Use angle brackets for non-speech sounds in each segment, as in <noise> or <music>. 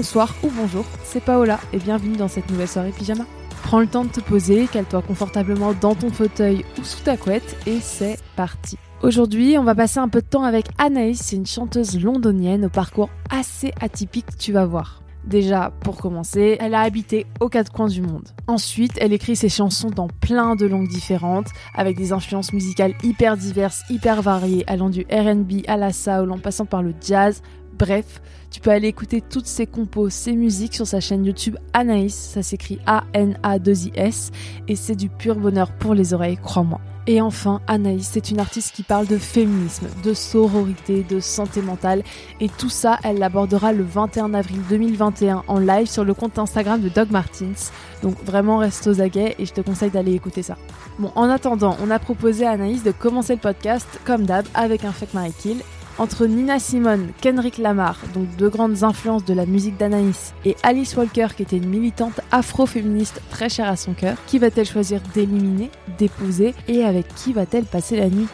Bonsoir ou bonjour, c'est Paola et bienvenue dans cette nouvelle soirée pyjama. Prends le temps de te poser, cale-toi confortablement dans ton fauteuil ou sous ta couette et c'est parti. Aujourd'hui, on va passer un peu de temps avec Anaïs, une chanteuse londonienne au parcours assez atypique, tu vas voir. Déjà, pour commencer, elle a habité aux quatre coins du monde. Ensuite, elle écrit ses chansons dans plein de langues différentes, avec des influences musicales hyper diverses, hyper variées, allant du RB à la soul en passant par le jazz. Bref, tu peux aller écouter toutes ses compos, ses musiques sur sa chaîne YouTube Anaïs, ça s'écrit A-N-A-2-I-S, et c'est du pur bonheur pour les oreilles, crois-moi. Et enfin, Anaïs, c'est une artiste qui parle de féminisme, de sororité, de santé mentale, et tout ça, elle l'abordera le 21 avril 2021 en live sur le compte Instagram de Doug Martins. Donc vraiment reste aux aguets et je te conseille d'aller écouter ça. Bon, en attendant, on a proposé à Anaïs de commencer le podcast comme d'hab avec un Fuck Mary Kill entre Nina Simone, Kendrick Lamar, donc deux grandes influences de la musique d'Anaïs, et Alice Walker, qui était une militante afro-féministe très chère à son cœur, qui va-t-elle choisir d'éliminer, d'épouser, et avec qui va-t-elle passer la nuit?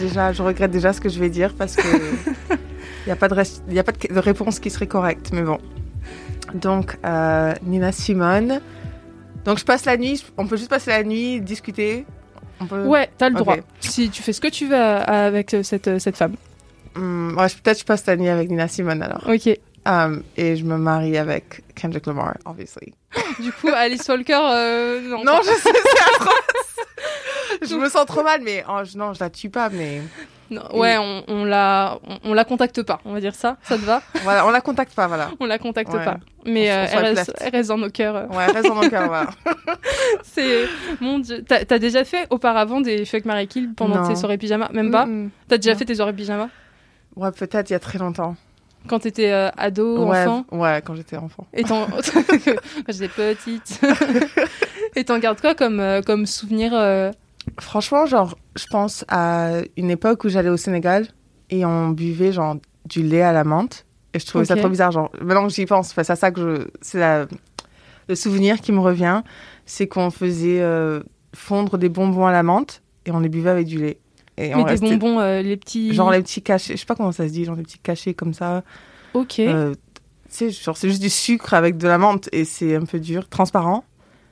Déjà, je regrette déjà ce que je vais dire parce que il n'y a pas, <laughs> de, rest- y a pas de, de réponse qui serait correcte, mais bon. Donc, euh, Nina Simone. Donc, je passe la nuit, on peut juste passer la nuit, discuter. Peut... Ouais, t'as le droit. Si tu fais ce que tu veux avec euh, cette, euh, cette femme. Hmm, ouais, peut-être je passe la nuit avec Nina Simone alors. Ok. Um, et je me marie avec Kendrick Lamar, obviously. <laughs> Du coup, Alice Walker, euh, non. Non, je sais, c'est atroce. <laughs> je me sens trop mal, mais oh, je- non, je la tue pas, mais Non, ouais, on, on la, on, on la contacte pas, on va dire ça. Ça te va? <laughs> Voilà, on la contacte pas, voilà. On la contacte Ouais. pas. Mais euh, elle, reste, elle reste dans nos cœurs. Ouais, reste dans mon cœur, voilà. <laughs> C'est mon dieu. T'as déjà fait auparavant des fuck Mary Kill pendant Non. tes soirées pyjama? Même pas? Mm, mm. T'as déjà Non. fait tes soirées pyjama? Ouais, peut-être il y a très longtemps. quand t'étais euh, ado, ouais, enfant? ouais, quand j'étais enfant. Et <laughs> quand j'étais petite. Et t'en gardes quoi comme, euh, comme souvenir Franchement, genre, je pense à une époque où j'allais au Sénégal et on buvait genre du lait à la menthe. Et je trouvais ça trop bizarre. Genre, maintenant que j'y pense, c'est à ça que je. C'est le souvenir qui me revient. C'est qu'on faisait euh, fondre des bonbons à la menthe et on les buvait avec du lait. Et on Mais des restait- bonbons, euh, les petits. Genre les petits cachets, je sais pas comment ça se dit, genre des petits cachets comme ça. Ok. Euh, tu sais, genre c'est juste du sucre avec de la menthe et c'est un peu dur, transparent.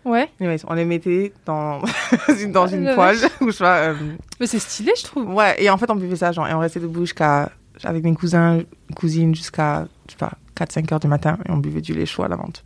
Ouais. Anyways, on les mettait dans, <laughs> dans Ah, une poêle <laughs> ou je sais pas. euh, Mais c'est stylé, je trouve. Ouais, et en fait, on buvait ça, genre, et on restait debout jusqu'à, avec mes cousins, cousines, jusqu'à, je sais pas, 4-5 heures du matin, et on buvait du lait chaud à la menthe.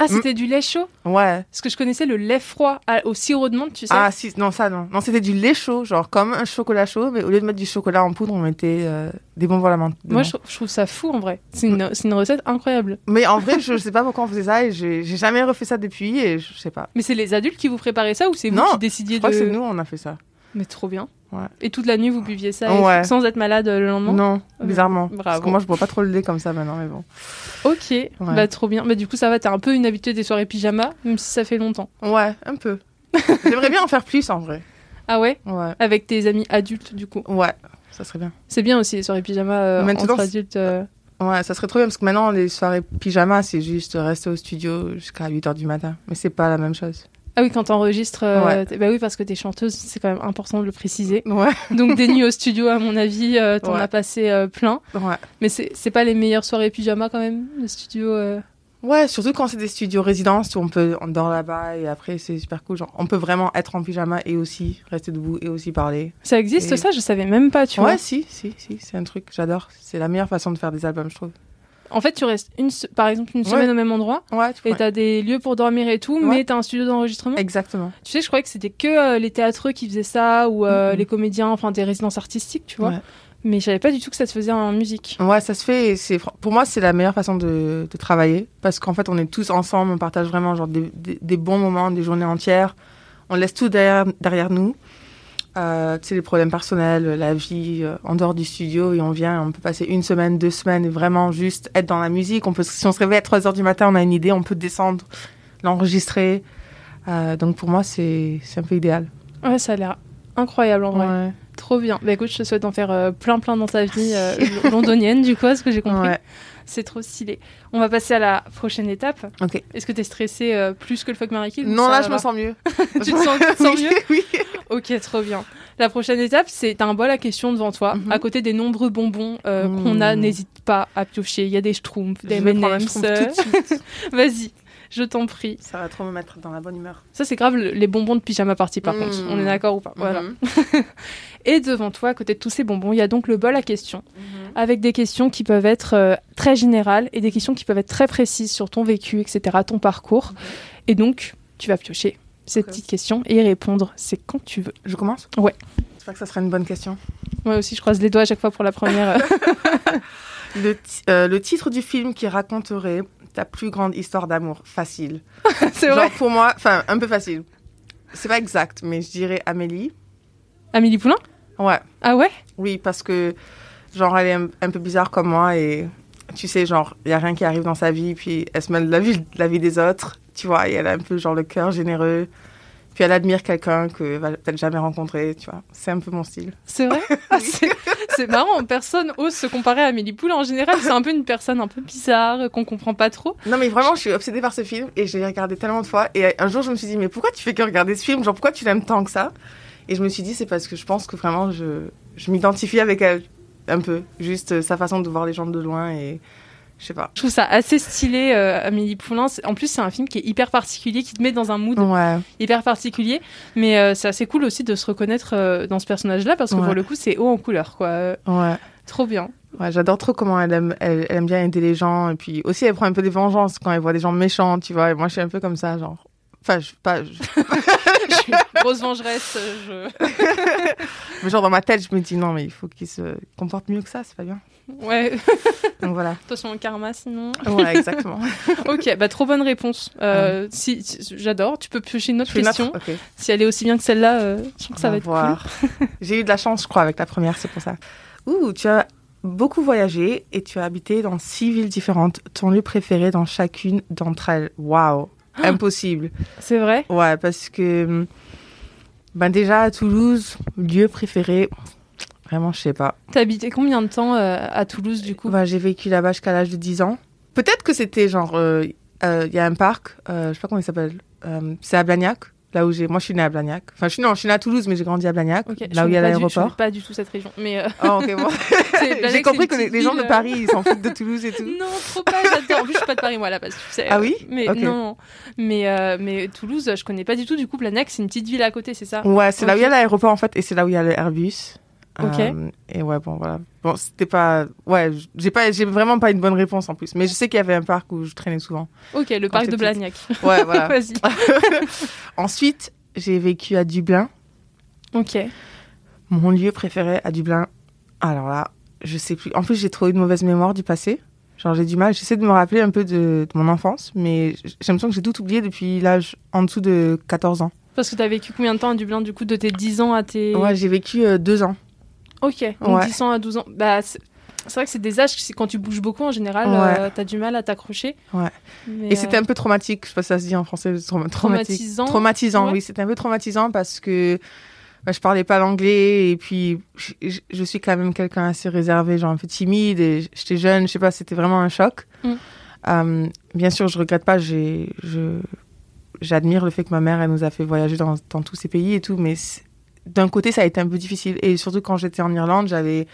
Ah, c'était du lait chaud Ouais. Parce que je connaissais le lait froid à- au sirop de menthe, tu sais. Ah, si, non, ça, non. Non, c'était du lait chaud, genre, comme un chocolat chaud, mais au lieu de mettre du chocolat en poudre, on mettait euh, des bonbons à la menthe. Moi, je, je trouve ça fou en vrai. C'est une, une recette incroyable. Mais en vrai, je, je <laughs> sais pas pourquoi on faisait ça, et j'ai j'ai jamais refait ça depuis, et je sais pas. Mais c'est les adultes qui vous préparaient ça ou c'est vous qui décidiez Je crois de. que c'est nous, on a fait ça. Mais trop bien. Ouais. Et toute la nuit, vous buviez ça Ouais. sans être malade euh, le lendemain Non, bizarrement. Bravo. Parce que moi, je bois pas trop le lait comme ça maintenant, mais bon. Ok, bah trop bien. Bah du coup, ça va, t'es un peu une habituée des soirées pyjama, même si ça fait longtemps. Ouais, un peu. <laughs> J'aimerais bien en faire plus, en vrai. Ah ouais? Ouais. Avec tes amis adultes, du coup. Ouais, ça serait bien. C'est bien aussi les soirées pyjama euh, Maintenant, entre adultes. euh. Ouais, ça serait trop bien parce que maintenant, les soirées pyjama, c'est juste rester au studio jusqu'à 8h du matin. Mais c'est pas la même chose. Ah oui, quand t'enregistres. euh, Ouais. Bah oui, parce que t'es chanteuse, c'est quand même important de le préciser. Ouais. Donc des nuits au studio, à mon avis, euh, t'en Ouais. as passé euh, plein. Ouais. Mais c'est pas les meilleures soirées pyjama quand même, le studio. euh. Ouais, surtout quand c'est des studios résidences où on peut, on dort là-bas et après c'est super cool. Genre, on peut vraiment être en pyjama et aussi rester debout et aussi parler. Ça existe Et- ça? Je savais même pas, tu ouais, vois. si, si, si, c'est un truc, j'adore. C'est la meilleure façon de faire des albums, je trouve. En fait, tu restes une, par exemple une Ouais. semaine au même endroit Ouais, tu et t'as des lieux pour dormir et tout, Ouais. mais t'as un studio d'enregistrement. Exactement. Tu sais, je croyais que c'était que euh, les théâtreux qui faisaient ça ou euh, les comédiens, enfin des résidences artistiques, tu vois. Mais je savais pas du tout que ça se faisait en musique. Ouais, ça se fait. c'est pour moi, c'est la meilleure façon de, de travailler parce qu'en fait, on est tous ensemble, on partage vraiment genre des, des- des bons moments, des journées entières. On laisse tout derrière, derrière nous. Euh, tu sais, les problèmes personnels, la vie euh, en dehors du studio et on vient, on peut passer une semaine, deux semaines vraiment juste être dans la musique. On peut, si on se réveille à 3 heures du matin, on a une idée, on peut descendre, l'enregistrer. Euh, donc pour moi, c'est un peu idéal. Ouais, ça a l'air incroyable en vrai. Ouais. Trop bien. Bah écoute, je te souhaite d'en faire euh, plein plein dans ta vie londonienne du coup, ce que j'ai <laughs> compris. Ouais. C'est trop stylé. On va passer à la prochaine étape. Ok. Est-ce que t'es stressé euh, plus que le fuck Mary Kill Non, là, je me sens mieux. <laughs> Tu te sens, tu <laughs> te sens Oui, mieux Oui. Ok, trop bien. La prochaine étape, c'est t'as un bol à questions devant toi, Mhm. à côté des nombreux bonbons euh, qu'on a. Mhm. N'hésite pas à piocher. Il y a des schtroumpfs, des M&M's. <laughs> Vas-y, je t'en prie. Ça va trop me mettre dans la bonne humeur. Ça, c'est grave le- les bonbons de pyjama party, par Mhm. contre. On est d'accord ou pas? Voilà. Mhm. <laughs> Et devant toi, à côté de tous ces bonbons, il y a donc le bol à questions, Mhm. avec des questions qui peuvent être euh, très générales et des questions qui peuvent être très précises sur ton vécu, etc., ton parcours. Et donc, tu vas piocher ces Ok. petites questions et y répondre. C'est quand tu veux. Je commence? Ouais. J'espère que ça sera une bonne question. Moi aussi, je croise les doigts à chaque fois pour la première. <laughs> <laughs> Le, euh, le titre du film qui raconterait ta plus grande histoire d'amour Facile. <laughs> c'est Genre vrai. pour moi, enfin un peu facile. C'est pas exact, mais je dirais Amélie. Amélie Poulain? Ouais, Ah ouais? Oui, parce que genre elle est un, un peu bizarre comme moi et tu sais, genre il y a rien qui arrive dans sa vie, puis elle se mêle de la vie, de la vie des autres, tu vois, et elle a un peu genre le cœur généreux. Puis elle admire quelqu'un que peut-être jamais rencontré, tu vois. C'est un peu mon style. C'est vrai <laughs> Ah, c'est- marrant, personne ose se comparer à Amélie Poulain. En général, c'est un peu une personne un peu bizarre, qu'on comprend pas trop. Non mais vraiment, je suis obsédée par ce film et je l'ai regardé tellement de fois. Et un jour, je me suis dit, mais pourquoi tu fais que regarder ce film? Genre, pourquoi tu l'aimes tant que ça? Et je me suis dit, c'est parce que je pense que vraiment, je, je m'identifie avec elle un peu. Juste euh, sa façon de voir les gens de loin et je sais pas. Je trouve ça assez stylé, euh, Amélie Poulain. En plus, c'est un film qui est hyper particulier, qui te met dans un mood Ouais. hyper particulier. Mais euh, c'est assez cool aussi de se reconnaître euh, dans ce personnage-là, parce que Ouais. pour le coup, c'est haut en couleur, quoi. Ouais. Trop bien. Ouais, j'adore trop comment elle aime, elle, elle aime bien aider les gens. Et puis aussi, elle prend un peu des vengeances quand elle voit des gens méchants, tu vois. Et moi, je suis un peu comme ça, genre. Enfin, je, pas, je- <laughs> <laughs> Je suis une grosse vengeresse. <laughs> mais genre dans ma tête, je me dis non, mais il faut qu'il se comporte mieux que ça, c'est pas bien. Ouais, <laughs> Donc voilà. attention au karma sinon. Ouais, <laughs> exactement. ok, bah trop bonne réponse. Euh, si, si- J'adore. Tu peux piocher une autre Je question. Si elle est aussi bien que celle-là, euh, je trouve que ça va être cool. voir. <laughs> J'ai eu de la chance, je crois, avec la première, c'est pour ça. Ouh, tu as beaucoup voyagé et tu as habité dans six villes différentes. Ton lieu préféré dans chacune d'entre elles. Waouh, Ah. impossible. C'est vrai? Ouais, parce que ben déjà à Toulouse, lieu préféré, vraiment, je sais pas. T'as habité combien de temps euh, à Toulouse du coup Ouais, j'ai vécu là-bas jusqu'à l'âge de 10 ans. Peut-être que c'était genre, euh, euh, il y a un parc, je sais pas comment il s'appelle, c'est à Blagnac. Là où j'ai, moi je suis née à Blagnac. Enfin, je suis, non, je suis née à Toulouse, mais j'ai grandi à Blagnac, là où il y a du- Je l'aéroport. connais pas du tout cette région. Mais euh, Oh, bon. <laughs> <laughs> J'ai compris que les, gens de Paris, ils s'en foutent de Toulouse et tout. <laughs> Non, trop pas, j'adore. En plus, je suis pas de Paris, moi, à la base, tu sais. Ah oui Mais non. Mais, euh, mais Toulouse, je connais pas du tout. Du coup, Blagnac, c'est une petite ville à côté, c'est ça? Ouais, c'est là où il y a l'aéroport en fait, et c'est là où il y a le Airbus. Ok. Euh, et ouais, bon, voilà. Bon, c'était pas. Ouais, j'ai pas, j'ai vraiment pas une bonne réponse en plus. Mais je sais qu'il y avait un parc où je traînais souvent. Ok, le parc de Blagnac. Ouais, voilà. <laughs> Vas-y. <laughs> Ensuite, j'ai vécu à Dublin. Ok. Mon lieu préféré à Dublin. Alors là, je sais plus. En plus, j'ai trop eu de mauvaise mémoire du passé. Genre, j'ai du mal. J'essaie de me rappeler un peu de, de mon enfance, mais j'ai l'impression que j'ai tout oublié depuis l'âge en dessous de 14 ans. Parce que t'as vécu combien de temps à Dublin, du coup, de tes 10 ans à tes. Ouais, j'ai vécu euh, deux ans. Ok, donc Ouais. 10 ans à 12 ans. Bah, c'est vrai que c'est des âges, quand tu bouges beaucoup en général, Ouais. euh, t'as du mal à t'accrocher. Ouais. Mais, Et c'était euh, un peu traumatique, je sais pas si ça se dit en français, trauma-. Traumatisant. Traumatisant, Ouais. oui, c'était un peu traumatisant parce que bah, je parlais pas l'anglais et puis je, je- je suis quand même quelqu'un assez réservé, genre un peu timide et j'étais jeune, je sais pas, c'était vraiment un choc. Mm. Euh, bien sûr, je regrette pas, j'ai, je, j'admire le fait que ma mère, elle nous a fait voyager dans, dans tous ces pays et tout, mais d'un côté, ça a été un peu difficile et surtout quand j'étais en Irlande, j'avais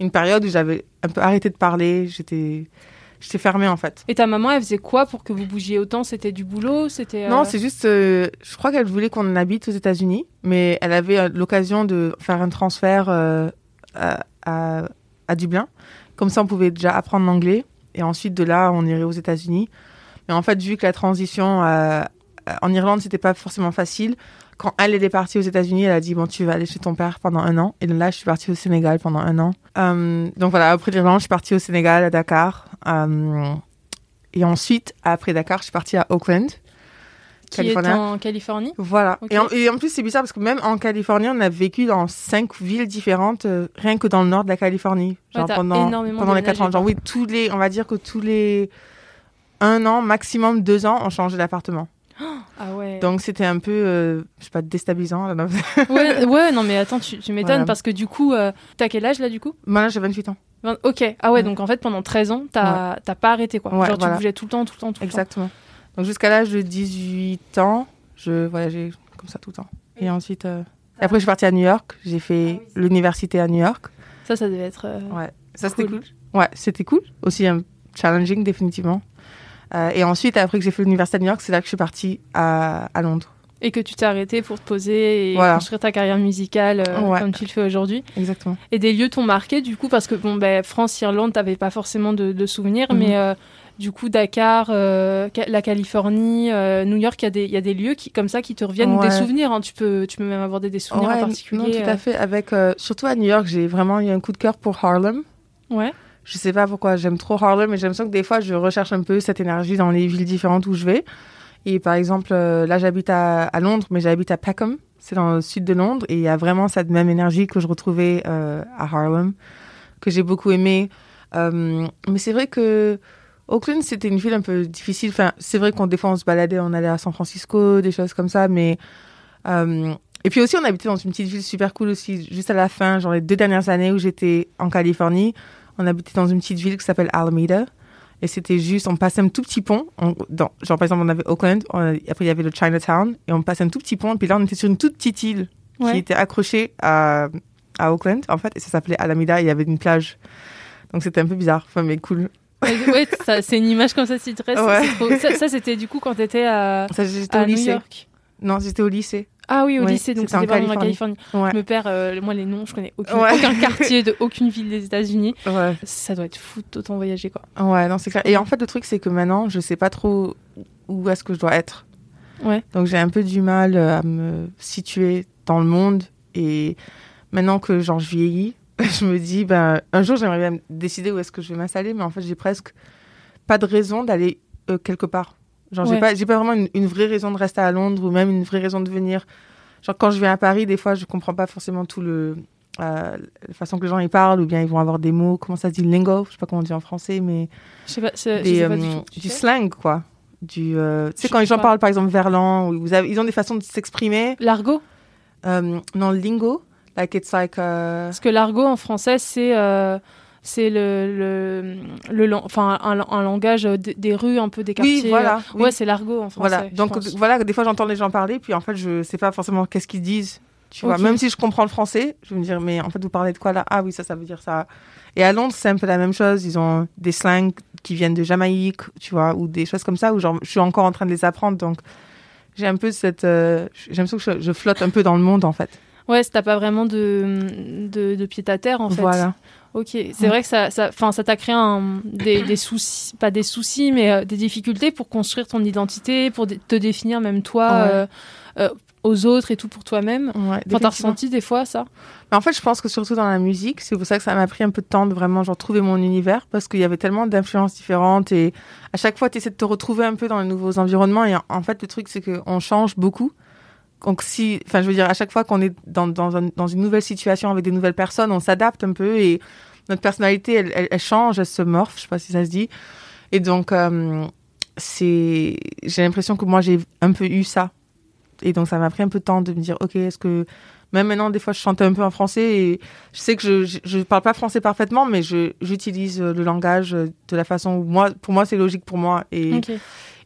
une période où j'avais un peu arrêté de parler, j'étais, j'étais fermée en fait. Et ta maman, elle faisait quoi pour que vous bougiez autant? C'était du boulot? C'était. euh, Non, c'est juste, euh, je crois qu'elle voulait qu'on habite aux États-Unis, mais elle avait euh, l'occasion de faire un transfert euh, à, à, à Dublin. Comme ça, on pouvait déjà apprendre l'anglais. et ensuite de là, on irait aux États-Unis. Mais en fait, vu que la transition euh, en Irlande, c'était pas forcément facile. Quand elle est partie aux États-Unis, elle a dit bon, tu vas aller chez ton père pendant un an. Et là, je suis partie au Sénégal pendant un an. Euh, donc voilà, après l'Irlande, je suis partie au Sénégal, à Dakar. Euh, et ensuite, après Dakar, je suis partie à Oakland. Qui est en Californie Voilà. Et, en, et, en, plus, c'est bizarre parce que même en Californie, on a vécu dans cinq villes différentes, euh, rien que dans le nord de la Californie. Genre pendant, pendant les quatre ans. Genre, oui, tous les, on va dire que tous les un an, maximum deux ans, on changeait d'appartement. Ah ouais. Donc c'était un peu, euh, je sais pas, déstabilisant. <laughs> ouais, ouais, non mais attends, tu, tu m'étonnes parce que du coup, euh, t'as quel âge là du coup? Moi là j'ai 28 ans. ok, ah ouais, donc en fait pendant 13 ans, t'as ouais. pas arrêté quoi. Genre tu bougeais tout le temps, tout le temps, tout le Exactement. temps. Donc jusqu'à l'âge de 18 ans, je voyageais comme ça tout le temps. Et ensuite, euh... et après je suis partie à New York, j'ai fait ah l'université à New York. Ça, ça devait être. euh, Ouais, ça c'était cool. cool. Ouais, c'était cool. Aussi un challenging définitivement. Euh, et ensuite, après que j'ai fait l'université à New York, c'est là que je suis partie à, à Londres. Et que tu t'es arrêté pour te poser et Voilà. construire ta carrière musicale euh, Ouais. comme tu le fais aujourd'hui. Exactement. Et des lieux t'ont marqué du coup parce que bon ben France, Irlande, t'avais pas forcément de, de souvenirs, Mhm. mais euh, du coup Dakar, euh, la Californie, New York, il y a des il y a des lieux qui comme ça qui te reviennent ou des souvenirs. hein. Tu peux tu peux même avoir des, souvenirs Ouais, en non, particulier. tout à fait. Avec, surtout à New York, j'ai vraiment eu un coup de cœur pour Harlem. Ouais. Je sais pas pourquoi j'aime trop Harlem, mais j'ai l'impression que des fois, je recherche un peu cette énergie dans les villes différentes où je vais. Et par exemple, euh, là, j'habite à, Londres, mais j'habite à Peckham. C'est dans le sud de Londres. Et il y a vraiment cette même énergie que je retrouvais euh, à Harlem, que j'ai beaucoup aimé. Euh, mais c'est vrai que Auckland, c'était une ville un peu difficile. Enfin, c'est vrai qu'on des fois, on se baladait, on allait à San Francisco, des choses comme ça. Mais euh, et puis aussi, on habitait dans une petite ville super cool aussi, juste à la fin, genre les deux dernières années où j'étais en Californie, on habitait dans une petite ville qui s'appelle Alameda. Et c'était juste, on passait un tout petit pont. on- dans, genre, par exemple, on avait Oakland, on- après il y avait le Chinatown, et on passait un tout petit pont. Et puis là, on était sur une toute petite île Ouais. qui était accrochée à, à Oakland, en fait, et ça s'appelait Alameda, et il y avait une plage. Donc c'était un peu bizarre, enfin, mais cool. Ouais, c'est une image comme ça si. Ouais. Ça, ça, c'était du coup quand t'étais à, Ça, à au New lycée. York. Non, j'étais au lycée. Ah oui, au lycée, donc c'était en c'était vraiment en Californie. Californie. Ouais. Je me perds, euh, moi les noms, je connais aucun, Ouais. aucun quartier de <laughs> aucune ville des États-Unis. Ça doit être fou d'autant voyager quoi. Ouais, non, c'est clair. Et en fait, le truc, c'est que maintenant, je sais pas trop où est-ce que je dois être. Ouais. Donc, j'ai un peu du mal euh, à me situer dans le monde. Et maintenant que, genre, je vieillis, <laughs> je me dis, ben, un jour, j'aimerais bien décider où est-ce que je vais m'installer. Mais en fait, j'ai presque pas de raison d'aller euh, quelque part. Genre, Ouais. j'ai pas, j'ai pas vraiment une, une vraie raison de rester à Londres ou même une vraie raison de venir. Genre, quand je viens à Paris, des fois, je comprends pas forcément tout le. euh, la façon que les gens y parlent, ou bien ils vont avoir des mots, comment ça se dit, lingo, je sais pas comment on dit en français, mais Je sais pas, je des, sais pas du euh, du slang, quoi. Du, euh, tu sais, quand les gens pas. parlent, par exemple, verlan, ou vous avez, ils ont des façons de s'exprimer. L'argot? Euh, non, lingo, like it's like. Parce que l'argot en français, c'est c'est le, le, enfin, un, un langage des, des rues, un peu des quartiers. Oui, voilà. oui. Ouais, c'est l'argot en français. voilà. Donc, voilà, des fois, j'entends les gens parler, puis en fait, je sais pas forcément qu'est-ce qu'ils disent. Tu vois, même si je comprends le français, je vais me dire, mais en fait, vous parlez de quoi là? Ah oui, ça, ça veut dire ça. Et à Londres, c'est un peu la même chose. Ils ont des slangs qui viennent de Jamaïque, tu vois, ou des choses comme ça, où genre, je suis encore en train de les apprendre. Donc, j'ai un peu cette. euh, j'ai l'impression que je, je flotte un peu dans le monde, en fait. Ouais, si t'as pas vraiment de, de, de pied à terre, en fait. Voilà. Ok, c'est vrai que ça, ça, ça t'a créé un, des, des soucis, pas des soucis, mais euh, des difficultés pour construire ton identité, pour te définir même toi Ouais. euh, euh, aux autres et tout pour toi-même. Ouais, Enfin, t'as ressenti des fois ça? Mais en fait, je pense que surtout dans la musique, c'est pour ça que ça m'a pris un peu de temps de vraiment genre trouver mon univers parce qu'il y avait tellement d'influences différentes et à chaque fois, tu essaies de te retrouver un peu dans les nouveaux environnements et en, en fait, le truc, c'est qu'on change beaucoup. Donc si, enfin, je veux dire, à chaque fois qu'on est dans, dans, un- dans une nouvelle situation avec des nouvelles personnes, on s'adapte un peu et notre personnalité, elle, change, elle se morphe, je sais pas si ça se dit. Et donc, euh, j'ai l'impression que moi, j'ai un peu eu ça. Et donc, ça m'a pris un peu de temps de me dire, OK, est-ce que, même maintenant, des fois, je chante un peu en français et je sais que je, je parle pas français parfaitement, mais j'utilise le langage de la façon où moi, pour moi, c'est logique pour moi. Et.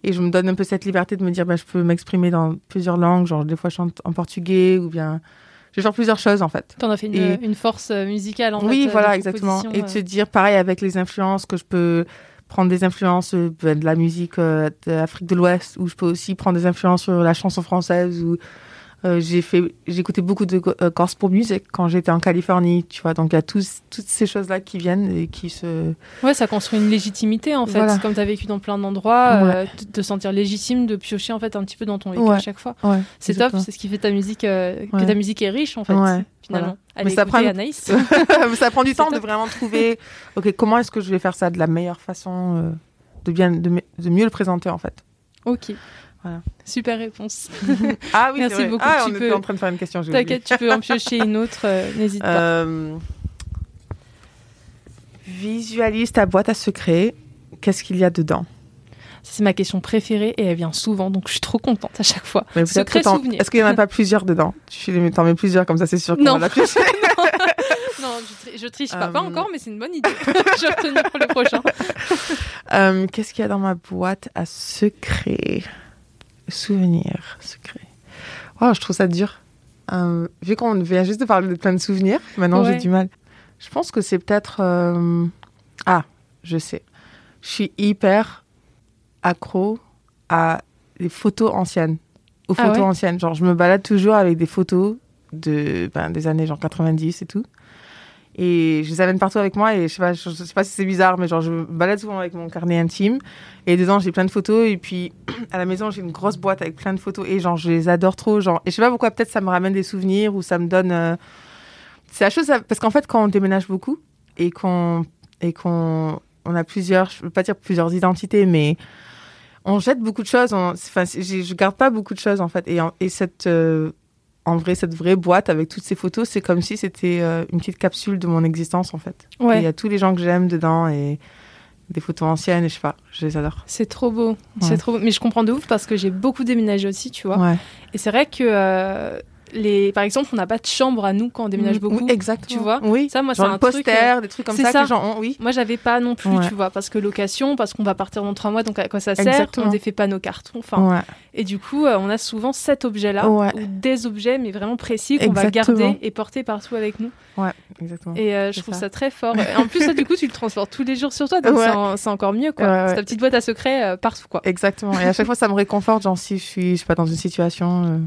Et je me donne un peu cette liberté de me dire, ben, je peux m'exprimer dans plusieurs langues. Genre, des fois, je chante en portugais ou bien, je faire plusieurs choses, en fait. T'en as fait une, Et- une force euh, musicale en fait. oui, euh, voilà, de exactement. Et de euh. se dire, pareil, avec les influences, que je peux prendre des influences euh, ben, de la musique euh, de l'Afrique de l'Ouest, ou je peux aussi prendre des influences sur la chanson française ou Euh, j'ai fait, j'écoutais beaucoup de euh, gospel music quand j'étais en Californie, tu vois. Donc il y a tous, toutes ces choses-là qui viennent et qui se. Ouais, ça construit une légitimité en fait. Voilà. Comme tu as vécu dans plein d'endroits, euh, te, te sentir légitime de piocher en fait un petit peu dans ton vécu Ouais. à chaque fois. Ouais. C'est top, c'est ce qui fait ta musique, euh, que Ouais. ta musique est riche en fait, Ouais, finalement. Allez, Mais ça prend- Anaïs. <laughs> Mais ça prend du <laughs> temps de vraiment trouver. <laughs> Ok, comment est-ce que je vais faire ça de la meilleure façon, euh, de bien, de mieux le présenter en fait. ok. Voilà. Super réponse. <laughs> Ah oui, Merci vrai. beaucoup, Ah, tu on peux- était en train de faire une question. T'inquiète, tu peux en piocher une autre, euh, n'hésite pas. Euh, visualise ta boîte à secrets. Qu'est-ce qu'il y a dedans? C'est ma question préférée et elle vient souvent, donc je suis trop contente à chaque fois. Mais Secret souvenir. Est-ce qu'il n'y en a pas plusieurs dedans? Tu t'en mets plusieurs comme ça, c'est sûr qu'on va la piocher. <laughs> Non, je, tri- je triche pas, Euh, pas encore, mais c'est une bonne idée. <laughs> je vais retenir pour le prochain. Euh, Qu'est-ce qu'il y a dans ma boîte à secrets Souvenirs, secrets. Wow, je trouve ça dur. Euh, vu qu'on vient juste de parler de plein de souvenirs, maintenant Ouais. j'ai du mal. Je pense que c'est peut-être. euh, Ah, je sais. Je suis hyper accro à les photos anciennes. Aux Ah photos ouais? anciennes. Genre, je me balade toujours avec des photos de, ben, des années genre 90 et tout. Et je les amène partout avec moi et je sais pas, je, je sais pas si c'est bizarre, mais genre je me balade souvent avec mon carnet intime. Et dedans j'ai plein de photos. Et puis <clears throat> à la maison j'ai une grosse boîte avec plein de photos. Et genre je les adore trop. Genre et je sais pas pourquoi peut-être ça me ramène des souvenirs ou ça me donne euh, c'est la chose parce qu'en fait quand on déménage beaucoup et qu'on et qu'on on a plusieurs je veux pas dire plusieurs identités mais on jette beaucoup de choses. Enfin j'ai- je garde pas beaucoup de choses en fait. Et et cette euh, en vrai, cette vraie boîte avec toutes ces photos, c'est comme si c'était euh, une petite capsule de mon existence, en fait. Il y a tous les gens que j'aime dedans et des photos anciennes, et je sais pas, je les adore. c'est trop beau. Ouais. C'est trop beau. Mais je comprends de ouf parce que j'ai beaucoup déménagé aussi, tu vois. Ouais. Et c'est vrai que, euh, les... par exemple, on n'a pas de chambre à nous quand on déménage beaucoup. Oui, exactement. tu vois. Oui. Ça, moi, c'est un le truc, poster, des trucs comme ça, ça. que les gens ont, oui. Moi, j'avais pas non plus, Ouais. tu vois, parce que location, parce qu'on va partir dans trois mois, donc à quoi ça sert Exactement. On défait pas nos cartons. Enfin, ouais. et du coup, euh, on a souvent cet objet-là Ouais. ou des objets, mais vraiment précis qu'on va garder et porter partout avec nous. Ouais, exactement. Et euh, je trouve ça. ça. très fort. Et en plus, ça, du coup, tu le transportes tous les jours sur toi, donc c'est en- c'est encore mieux, quoi. C'est ta petite boîte à secrets euh, partout, quoi. Exactement. Et à chaque fois, ça me réconforte. Genre, si je suis, je sais pas, dans une situation euh,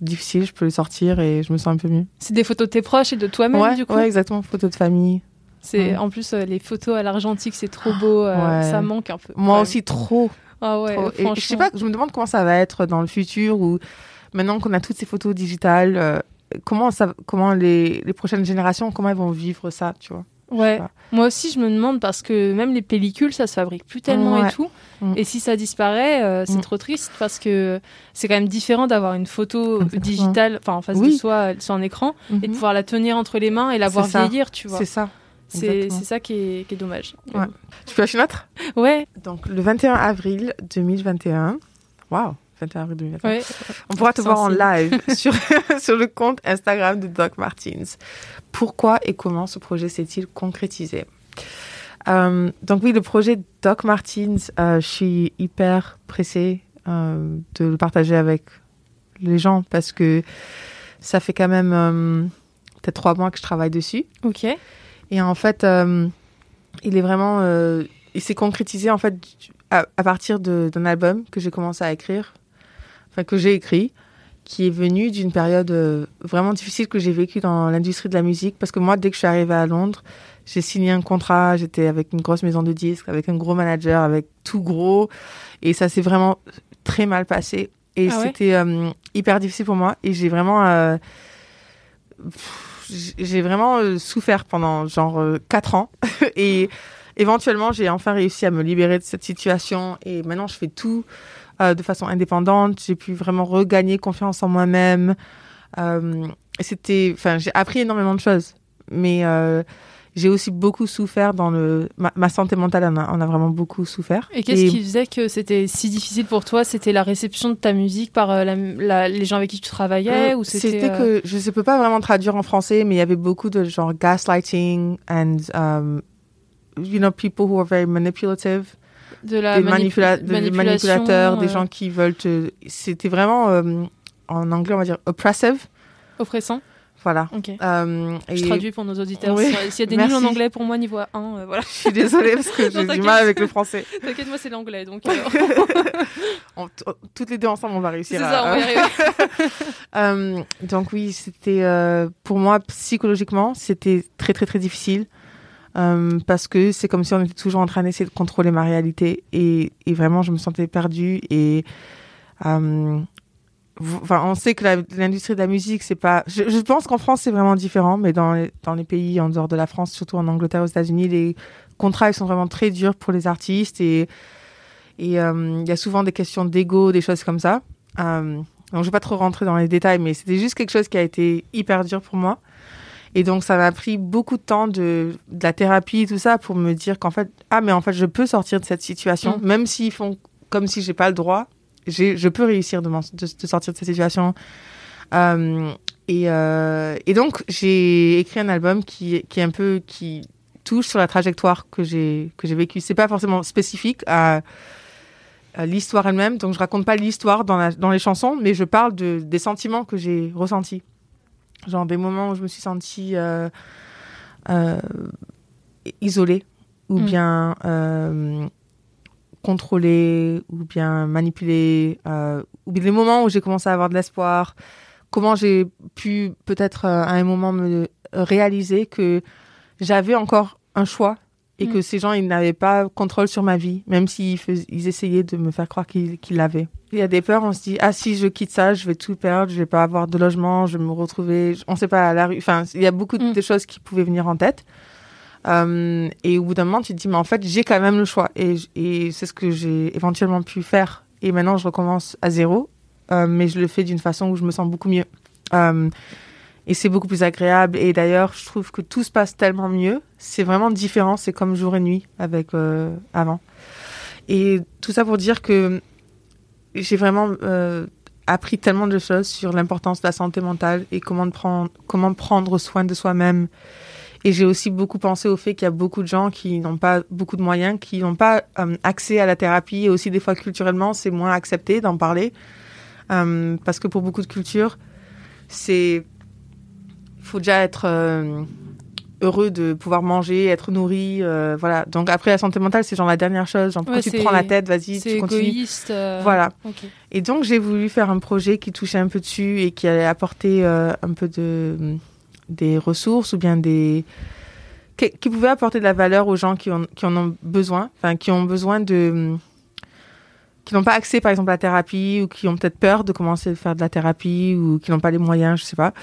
difficile, je peux les sortir et je me sens un peu mieux. C'est des photos de tes proches et de toi-même, ouais, du coup. ouais, exactement. Photos de famille. C'est Ouais. en plus euh, les photos à l'argentique, c'est trop beau. euh, Ouais. Ça manque un peu. Moi aussi, trop. Ah ouais, trop. Et je sais pas, je me demande comment ça va être dans le futur ou maintenant qu'on a toutes ces photos digitales, euh, comment ça, comment les, les prochaines générations, comment elles vont vivre ça, tu vois? Ouais. Moi aussi, je me demande parce que même les pellicules, ça se fabrique plus tellement Ouais. et tout. Mm. Et si ça disparaît, euh, c'est Mm. trop triste parce que c'est quand même différent d'avoir une photo Exactement. digitale, enfin en face de soi, sur un écran, et de Mhm. pouvoir la tenir entre les mains et la voir ça. vieillir, tu vois. C'est ça. C'est ça qui est, qui est dommage. Ouais. Tu peux acheter une autre Ouais, Donc, le 21 avril 2021. Waouh, 21 avril 2021. ouais. On pourra te voir en live <laughs> sur, <laughs> sur le compte Instagram de Doc Martins. Pourquoi et comment ce projet s'est-il concrétisé? Euh, Donc oui, le projet Doc Martins, euh, je suis hyper pressée euh, de le partager avec les gens parce que ça fait quand même peut-être trois mois que je travaille dessus. Ok. Et en fait, il est vraiment, il s'est concrétisé en fait à, à partir d'un album que j'ai commencé à écrire, enfin que j'ai écrit, qui est venu d'une période euh, vraiment difficile que j'ai vécue dans l'industrie de la musique. Parce que moi, dès que je suis arrivée à Londres, j'ai signé un contrat, j'étais avec une grosse maison de disques, avec un gros manager, avec tout gros, et ça s'est vraiment très mal passé. Et Ah ouais? c'était euh, hyper difficile pour moi. Et j'ai vraiment euh, j'ai vraiment souffert pendant genre euh, quatre ans <laughs> et éventuellement j'ai enfin réussi à me libérer de cette situation et maintenant je fais tout euh, de façon indépendante j'ai pu vraiment regagner confiance en moi-même. Euh, c'était enfin j'ai appris énormément de choses mais euh, j'ai aussi beaucoup souffert dans le ma, ma santé mentale en a, en a vraiment beaucoup souffert. Et qu'est-ce qui faisait que c'était si difficile pour toi? C'était la réception de ta musique par euh, la- la- les gens avec qui tu travaillais Euh, ou c'était euh, que je ne peux pas vraiment traduire en français, mais il y avait beaucoup de genre gaslighting and um, you know people who are very manipulative, de la des, manipula- manipulateurs, des euh, gens qui veulent te. C'était vraiment euh, en anglais on va dire oppressive. oppressant voilà. Euh, Je traduis pour nos auditeurs. Oui. S'il y a- des nuls en anglais, pour moi, niveau 1, voilà. Je suis désolée parce que <laughs> j'ai du mal avec le français. <laughs> T'inquiète, moi, c'est l'anglais. Donc, <laughs> On- toutes les deux ensemble, on va réussir c'est à. ça, on va y arriver. Euh, donc oui, c'était pour moi psychologiquement, c'était très très très difficile euh, parce que c'est comme si on était toujours en train d'essayer de contrôler ma réalité et, vraiment je me sentais perdue et euh, enfin on sait que l'industrie de la musique c'est pas, je, pense qu'en France c'est vraiment différent, mais dans les, dans les pays en dehors de la France, surtout en Angleterre, aux États-Unis, les contrats ils sont vraiment très durs pour les artistes et et euh, il y a souvent des questions d'ego, des choses comme ça. Euh, donc, je vais pas trop rentrer dans les détails, mais c'était juste quelque chose qui a été hyper dur pour moi. Et donc, ça m'a pris beaucoup de temps de, de la thérapie et tout ça pour me dire qu'en fait, ah, mais en fait, je peux sortir de cette situation, Mm. même s'ils font comme si j'ai pas le droit, je peux réussir de, m'en- de, de sortir de cette situation. Euh, et, euh, et donc, j'ai écrit un album qui, qui est un peu, qui touche sur la trajectoire que j'ai, que j'ai vécue. C'est pas forcément spécifique à, à l'histoire elle-même. Donc, je raconte pas l'histoire dans, les chansons, mais je parle de, des sentiments que j'ai ressentis. Genre des moments où je me suis sentie euh, euh, isolée, ou Mm. bien euh, contrôlée, ou bien manipulée, ou bien les moments où j'ai commencé à avoir de l'espoir. Comment j'ai pu peut-être à un moment me réaliser que j'avais encore un choix et Mm. que ces gens, ils n'avaient pas contrôle sur ma vie, même s'ils ils essayaient de me faire croire qu'ils l'avaient. Il y a des peurs, on se dit, ah, si je quitte ça, je vais tout perdre, je vais pas avoir de logement, je vais me retrouver, on sait pas, à la rue. Enfin, il y a beaucoup Mm. de choses qui pouvaient venir en tête. Euh, et au bout d'un moment, tu te dis, mais en fait, j'ai quand même le choix. Et c'est ce que j'ai éventuellement pu faire. Et maintenant, je recommence à zéro, euh, mais je le fais d'une façon où je me sens beaucoup mieux. Euh, et c'est beaucoup plus agréable. Et d'ailleurs, je trouve que tout se passe tellement mieux. C'est vraiment différent. C'est comme jour et nuit avec euh, avant. Et tout ça pour dire que j'ai vraiment euh, appris tellement de choses sur l'importance de la santé mentale et comment, prendre, comment prendre soin de soi-même. Et j'ai aussi beaucoup pensé au fait qu'il y a beaucoup de gens qui n'ont pas beaucoup de moyens, qui n'ont pas euh, accès à la thérapie. Et aussi, des fois, culturellement, c'est moins accepté d'en parler. Parce que pour beaucoup de cultures, c'est. Il faut déjà être euh, heureux de pouvoir manger, être nourri. euh, voilà. Donc, après, la santé mentale, c'est genre la dernière chose. Genre, pourquoi Ouais, tu te prends la tête, vas-y, tu continues. égoïste. euh, Voilà. Et donc, j'ai voulu faire un projet qui touchait un peu dessus et qui allait apporter euh, un peu de, des ressources ou bien des. qui, qui pouvait apporter de la valeur aux gens qui, ont, qui en ont besoin, enfin, qui ont besoin de. Qui n'ont pas accès, par exemple, à la thérapie ou qui ont peut-être peur de commencer à faire de la thérapie ou qui n'ont pas les moyens, je sais pas.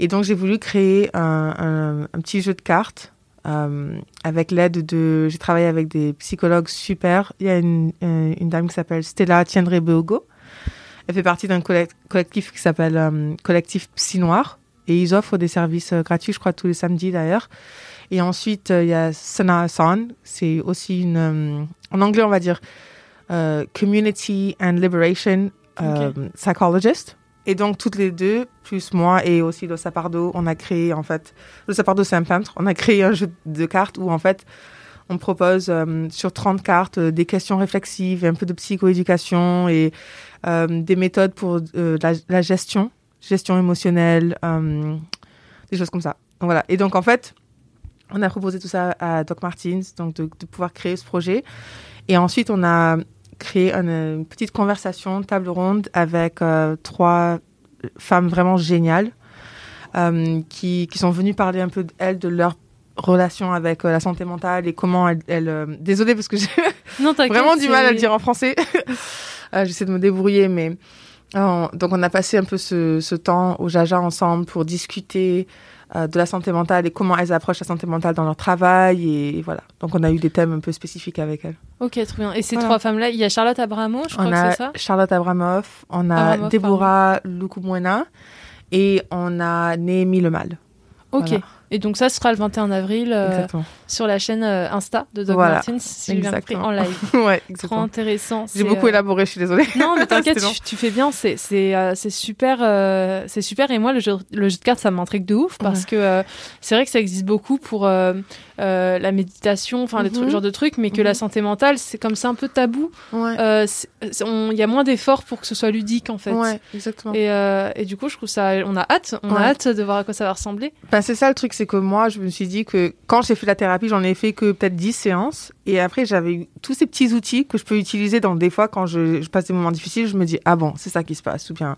Et donc, j'ai voulu créer un, petit jeu de cartes. euh, avec l'aide de, j'ai travaillé avec des psychologues super. Il y a une, une dame qui s'appelle Stella Tiendre Beogo. Elle fait partie d'un collect- collectif qui s'appelle euh, Collectif Psy Noir. Et ils offrent des services euh, gratuits, je crois, tous les samedis d'ailleurs. Et ensuite, euh, il y a Sana Hassan. C'est aussi une, euh, en anglais, on va dire, euh, Community and Liberation euh, Psychologist. Et donc, toutes les deux, plus moi et aussi Sapardo, on a créé, en fait, Sapardo, c'est un peintre. On a créé un jeu de cartes où, en fait, on propose euh, sur 30 cartes euh, des questions réflexives, un peu de psychoéducation et euh, des méthodes pour euh, la, la gestion, gestion émotionnelle, euh, des choses comme ça. Donc, voilà. Et donc, en fait, on a proposé tout ça à Doc Martins, donc de, de pouvoir créer ce projet. Et ensuite, on a créé une, une petite conversation, table ronde, avec euh, trois femmes vraiment géniales euh, qui, qui sont venues parler un peu d'elles, de leur relation avec euh, la santé mentale et comment elles... elles euh, Désolée parce que j'ai vraiment du mal à le dire en français. <laughs> Euh, J'essaie de me débrouiller, mais... donc on a passé un peu ce, ce temps au Jaja ensemble pour discuter euh, de la santé mentale et comment elles approchent la santé mentale dans leur travail et, voilà. Donc on a eu des thèmes un peu spécifiques avec elles. Ok, très bien. Et ces Voilà. trois femmes-là, il y a Charlotte Abramo, je crois que c'est ça Charlotte Abramoff, on a Abramoff, Deborah Lukumwena et on a Néhémie Lemal. Ok. Voilà. Et donc ça sera le 21 avril euh, sur la chaîne euh, Insta de Doc Voilà. Martens, si j'ai bien compris, Exactement. en <laughs> live. ouais, Trop intéressant. J'ai beaucoup euh, élaboré, je suis désolée. <laughs> Non, mais <laughs> t'inquiète, tu, tu fais bien. C'est super, c'est super. Et moi, le jeu, le jeu de cartes, ça m'intrigue de ouf parce Ouais. que c'est vrai que ça existe beaucoup pour la méditation, enfin le Mhm. genre de trucs, mais que la Mhm. santé mentale, c'est comme c'est un peu tabou. Ouais. Il y a moins d'efforts pour que ce soit ludique en fait. ouais, exactement. Et, et du coup, je trouve ça, on a hâte, on a hâte de voir à quoi ça va ressembler. Ben, c'est ça le truc, c'est que moi, je me suis dit que quand j'ai fait la thérapie, j'en ai fait que peut-être 10 séances. Et après, j'avais tous ces petits outils que je peux utiliser dans des fois quand je, je passe des moments difficiles. Je me dis, ah bon, c'est ça qui se passe. Ou bien,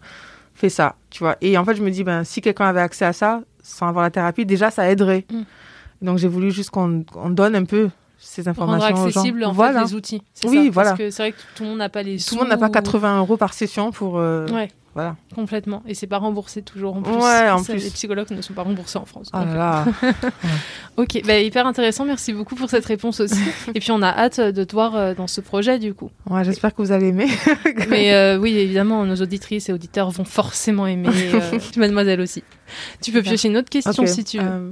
fais ça, tu vois. Et en fait, je me dis, ben, si quelqu'un avait accès à ça, sans avoir la thérapie, déjà, ça aiderait. Mm. Donc, j'ai voulu juste qu'on donne un peu ces Rendre informations aux gens. accessible en voilà. fait les outils. Oui, ça, voilà. Parce que c'est vrai que tout le monde n'a pas les Tout le monde n'a pas sous. 80 euros par session pour. euh, Ouais, Voilà. complètement. Et c'est pas remboursé toujours en plus. Ouais, en Ça, plus. Les psychologues ne sont pas remboursés en France. Ah donc, là là. <laughs> Ok, bah, hyper intéressant. Merci beaucoup pour cette réponse aussi. <laughs> Et puis on a hâte de te voir euh, dans ce projet du coup. Ouais, J'espère que vous allez aimer. <laughs> Mais euh, oui, évidemment, nos auditrices et auditeurs vont forcément aimer. euh, Mademoiselle aussi. Tu peux piocher une autre question si tu veux. euh,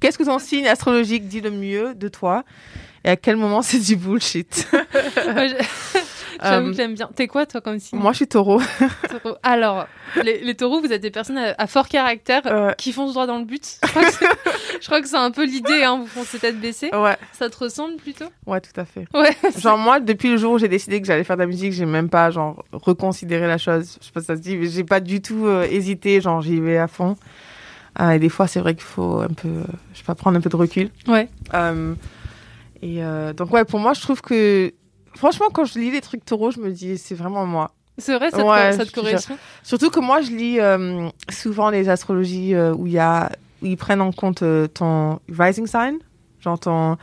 Qu'est-ce que ton signe astrologique dit le mieux de toi? Et à quel moment c'est du bullshit? Ouais, je- J'avoue Euh, que j'aime bien. T'es quoi toi comme signe Moi, je suis taureau. <laughs> taureau Alors, les, les taureaux, vous êtes des personnes à, à fort caractère Euh, qui foncent droit dans le but. Je crois que c'est- <laughs> un peu l'idée, hein, vous foncez tête baissée. ouais, Ça te ressemble plutôt? Ouais, tout à fait. Ouais. <laughs> Genre moi, depuis le jour où j'ai décidé que j'allais faire de la musique, j'ai même pas genre reconsidéré la chose. Je sais pas si ça se dit, mais j'ai pas du tout euh, hésité. Genre j'y vais à fond. Ah, et des fois, c'est vrai qu'il faut un peu, euh, je sais pas, prendre un peu de recul. Ouais. Euh, et euh, donc ouais, pour moi, je trouve que franchement, quand je lis les trucs taureaux, je me dis c'est vraiment moi. C'est vrai, ça te, Ouais, ça te je te jure. correspond Surtout que moi, je lis euh, souvent les astrologies euh, où y a, où ils prennent en compte euh, ton rising sign, genre ton,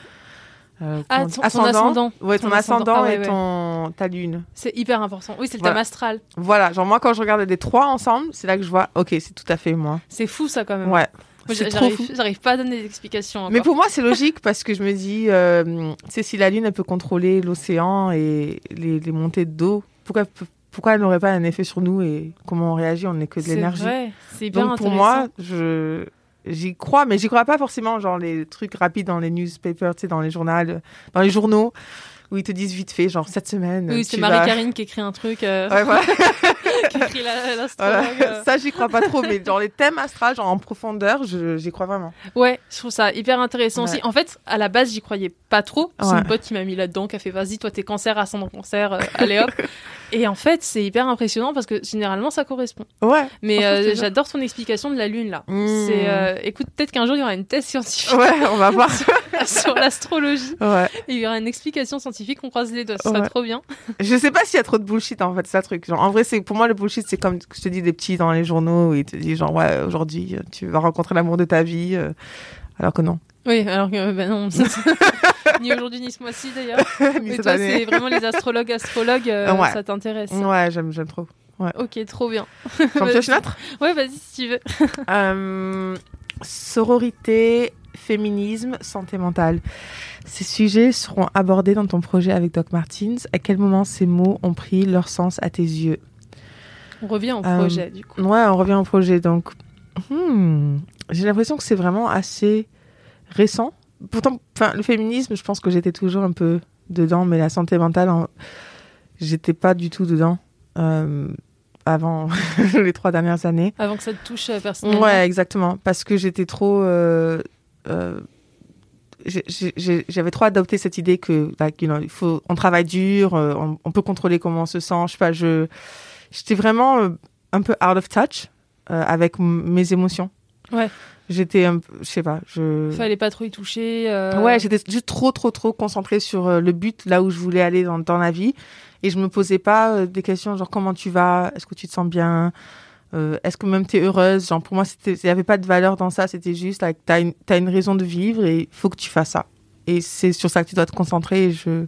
euh, Ah, ton- ton ascendant. Ouais, Ton ton ascendant, ascendant. Ah ouais, et ouais. ton ta lune. C'est hyper important. Oui, c'est le Voilà. thème astral. Voilà, genre moi quand je regarde les trois ensemble, c'est là que je vois, ok, c'est tout à fait moi. C'est fou ça quand même. Ouais. C'est j'arrive, pas à donner des explications encore. Mais pour moi, c'est logique parce que je me dis, euh, sais, si la Lune, elle peut contrôler l'océan et les, les montées d'eau, pourquoi, pourquoi elle n'aurait pas un effet sur nous et comment on réagit? On n'est que de c'est l'énergie. vrai, c'est hyper Donc pour moi, je j'y crois, mais j'y crois pas forcément genre les trucs rapides dans les newspapers, tu sais, dans les journaux, dans les journaux où ils te disent vite fait, genre cette semaine. oui, c'est vas- Marie-Karine qui écrit un truc, euh, Ouais, voilà. <laughs> <laughs> qui écrit la- l'astrologue. Voilà. euh. Ça, j'y crois pas trop, mais dans les thèmes astrales, genre en profondeur, j'y crois vraiment. Ouais, je trouve ça hyper intéressant Ouais. aussi. En fait, à la base, j'y croyais pas trop. C'est Ouais. une pote qui m'a mis là-dedans, qui a fait vas-y, toi t'es cancer, ascendant cancer, euh, allez hop. <laughs> Et en fait, c'est hyper impressionnant parce que généralement ça correspond. Ouais. Mais euh, j'adore ton explication de la lune là. Mmh. C'est, euh, écoute, peut-être qu'un jour il y aura une thèse scientifique Ouais, on va voir. <laughs> sur l'astrologie. Ouais. Et il y aura une explication scientifique, on croise les doigts, ce Ouais. trop bien. Je sais pas s'il y a trop de bullshit en fait, ça truc. Genre, en vrai, c'est pour moi le bullshit, c'est comme je te dis des petits dans les journaux où ils te disent genre ouais aujourd'hui euh, tu vas rencontrer l'amour de ta vie, euh, alors que non. Oui, alors que euh, ben non, <laughs> ni aujourd'hui ni ce mois-ci d'ailleurs. <laughs> Cette toi, c'est vraiment les astrologues, astrologues, euh, Ouais. ça t'intéresse. Ouais, j'aime, j'aime trop. Ok, trop bien. J'en pioche une autre? <laughs> Ouais, vas-y si tu veux. Sororité, féminisme, santé mentale. Ces sujets seront abordés dans ton projet avec Doc Martins. À quel moment ces mots ont pris leur sens à tes yeux? On revient au Euh, projet du coup. Ouais, on revient au projet. Donc, hmm, j'ai l'impression que c'est vraiment assez récent. Pourtant, le féminisme, je pense que j'étais toujours un peu dedans, mais la santé mentale, en- j'étais pas du tout dedans euh, avant <laughs> les trois dernières années. Avant que ça te touche euh, personnellement. Ouais, exactement. Parce que j'étais trop. euh, J'avais trop adopté cette idée que, like, you know, il faut, on travaille dur, on, on peut contrôler comment on se sent. Je sais pas, je, j'étais vraiment euh, un peu out of touch euh, avec mes émotions. Ouais. J'étais, un peu- je sais pas, je. Fallait pas trop y toucher. euh, Ouais, j'étais juste trop, trop, trop concentrée sur euh, le but, là où je voulais aller dans, dans la vie. Et je me posais pas euh, des questions genre comment tu vas, est-ce que tu te sens bien, euh, est-ce que même tu es heureuse? Genre pour moi, il n'y avait pas de valeur dans ça, c'était juste, like, tu as, une t'as une raison de vivre et il faut que tu fasses ça. Et c'est sur ça que tu dois te concentrer. Et je...